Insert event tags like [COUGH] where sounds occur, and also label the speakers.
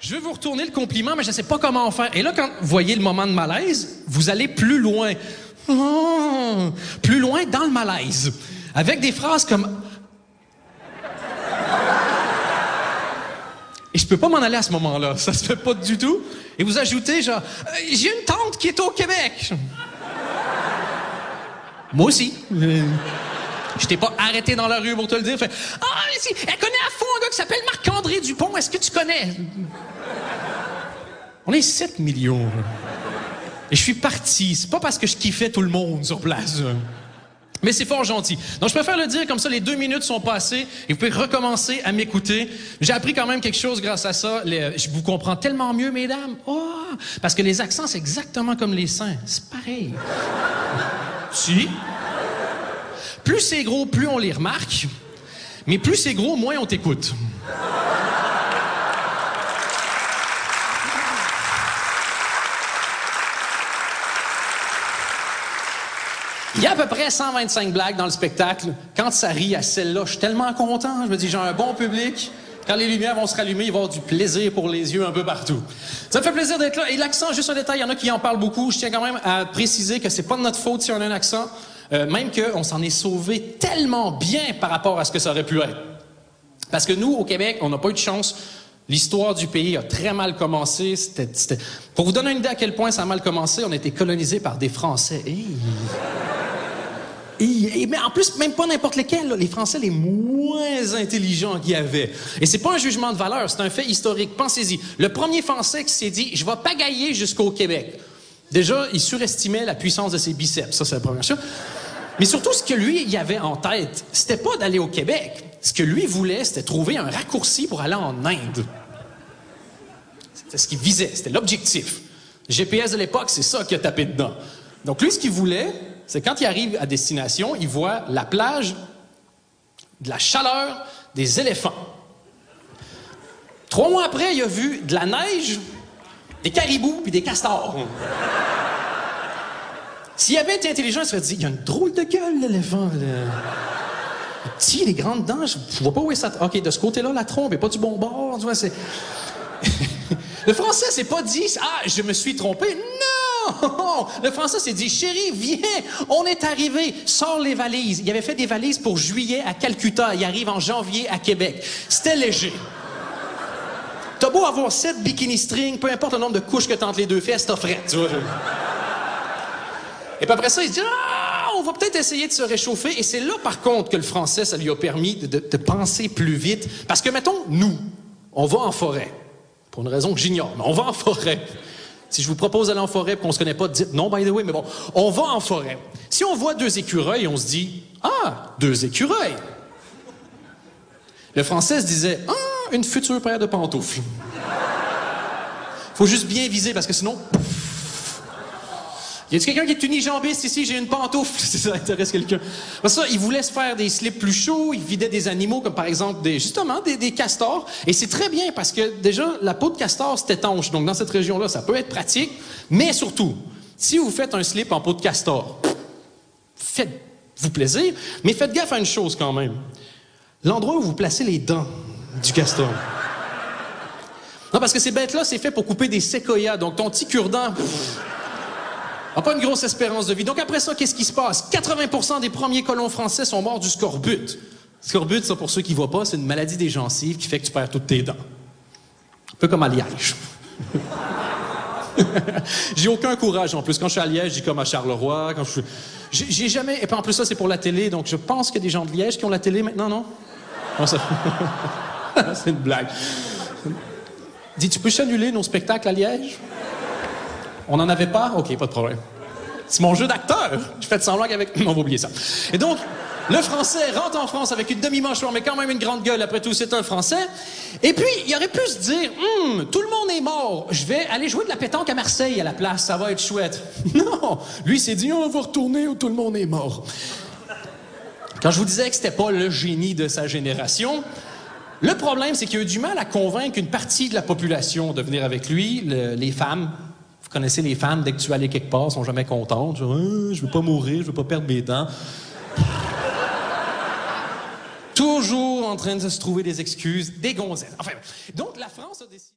Speaker 1: Je veux vous retourner le compliment, mais je ne sais pas comment faire. Et là, quand vous voyez le moment de malaise, vous allez plus loin. Oh, plus loin dans le malaise. Avec des phrases comme [LAUGHS] Et je peux pas m'en aller à ce moment-là. Ça se fait pas du tout. Et vous ajoutez genre, Euh, j'ai une tante qui est au Québec. Moi aussi. Je t'ai pas arrêté dans la rue pour te le dire. Fait, ah, elle connaît à fond un gars qui s'appelle Marc-André Dupont. Est-ce que tu connais? On est 7 millions. Et je suis parti. C'est pas parce que je kiffais tout le monde sur place. Mais c'est fort gentil. Donc, je préfère le dire comme ça, les deux minutes sont passées et vous pouvez recommencer à m'écouter. J'ai appris quand même quelque chose grâce à ça. Les- je vous comprends tellement mieux, mesdames. Oh, parce que les accents, c'est exactement comme les seins. C'est pareil. [LAUGHS] si. Plus c'est gros, plus on les remarque. Mais plus c'est gros, moins on t'écoute. Il y a à peu près 125 blagues dans le spectacle. Quand ça rit à celle-là, je suis tellement content. Je me dis, j'ai un bon public. Quand les lumières vont se rallumer, il va y avoir du plaisir pour les yeux un peu partout. Ça me fait plaisir d'être là. Et l'accent, juste un détail, il y en a qui en parlent beaucoup. Je tiens quand même à préciser que c'est pas de notre faute si on a un accent. Euh, même qu'on s'en est sauvé tellement bien par rapport à ce que ça aurait pu être. Parce que nous, au Québec, on n'a pas eu de chance. L'histoire du pays a très mal commencé. Pour vous donner une idée à quel point ça a mal commencé, on a été colonisé par des Français. Hey. Et- mais en plus, même pas n'importe lesquels, les Français les moins intelligents qu'il y avait. Et c'est pas un jugement de valeur, c'est un fait historique. Pensez-y. Le premier Français qui s'est dit, je vais pagailler jusqu'au Québec. Déjà, il surestimait la puissance de ses biceps. Ça, c'est la première chose. Mais surtout, ce que lui, il avait en tête, c'était pas d'aller au Québec. Ce que lui voulait, c'était trouver un raccourci pour aller en Inde. C'était ce qu'il visait, c'était l'objectif. GPS de l'époque, c'est ça qu'il a tapé dedans. Donc lui, ce qu'il voulait, c'est quand il arrive à destination, il voit la plage, de la chaleur, des éléphants. Trois mois après, il a vu de la neige, des caribous puis des castors. S'il avait été intelligent, il se serait dit, il a une drôle de gueule, l'éléphant. là. Petit, les grandes dents, je vois pas où est ça. OK, de ce côté-là, la trompe est pas du bon bord. Tu vois, c'est... [LAUGHS] Le français s'est pas dit Ah, je me suis trompé. Non! [LAUGHS] Le français s'est dit Chérie, viens, on est arrivé, sors les valises. Il avait fait des valises pour juillet à Calcutta. Il arrive en janvier à Québec. C'était léger. T'as beau avoir sept bikini strings, peu importe le nombre de couches que entre les deux fesses, t'as fret, tu vois. Et puis après ça, il se dit Ah, on va peut-être essayer de se réchauffer. Et c'est là, par contre, que le français, ça lui a permis de, penser plus vite. Parce que, mettons, nous, on va en forêt. Pour une raison que j'ignore, mais on va en forêt. Si je vous propose d'aller en forêt qu'on se connaît pas, dites non, by the way, mais bon, on va en forêt. Si on voit deux écureuils, on se dit Ah, deux écureuils. Le français se disait Ah, une future paire de pantoufles. Faut juste bien viser parce que sinon, y a-t-il quelqu'un qui est unijambiste ici? J'ai une pantoufle. [LAUGHS] Si ça intéresse quelqu'un. Parce que ça, il voulait se faire des slips plus chauds. Il vidait des animaux, comme par exemple, des, justement, des, des castors. Et c'est très bien parce que déjà, la peau de castor, c'est étanche. Donc, dans cette région-là, ça peut être pratique. Mais surtout, si vous faites un slip en peau de castor, faites-vous plaisir. Mais faites gaffe à une chose quand même. L'endroit où vous placez les dents du castor. Non, parce que ces bêtes-là, c'est fait pour couper des séquoias. Donc, ton petit cure-dent, pas une grosse espérance de vie. Donc après ça, qu'est-ce qui se passe? 80% des premiers colons français sont morts du scorbut. Scorbut, ça, pour ceux qui ne voient pas, c'est une maladie des gencives qui fait que tu perds toutes tes dents. Un peu comme à Liège. [LAUGHS] j'ai aucun courage en plus. Quand je suis à Liège, j'ai comme à Charleroi. Quand je j'ai, jamais. Et puis en plus, ça, c'est pour la télé. Donc je pense qu'il y a des gens de Liège qui ont la télé maintenant, non? Non, [LAUGHS] c'est une blague. Dis, tu peux annuler nos spectacles à Liège? On n'en avait pas? OK, pas de problème. C'est mon jeu d'acteur. Je fais de semblant qu'avec... On va oublier ça. Et donc, le Français rentre en France avec une demi-mâchoire, mais quand même une grande gueule. Après tout, c'est un Français. Et puis, il aurait pu se dire, Hum, tout le monde est mort. Je vais aller jouer de la pétanque à Marseille à la place. Ça va être chouette. Non! Lui, s'est dit, on va retourner où tout le monde est mort. Quand je vous disais que c'était pas le génie de sa génération, le problème, c'est qu'il a eu du mal à convaincre une partie de la population de venir avec lui, le- les femmes. Vous connaissez les femmes, dès que tu vas aller quelque part, sont jamais contentes. Ah, je veux pas mourir, je veux pas perdre mes dents. Toujours en train de se trouver des excuses, des gonzettes. Enfin, donc la France a décidé.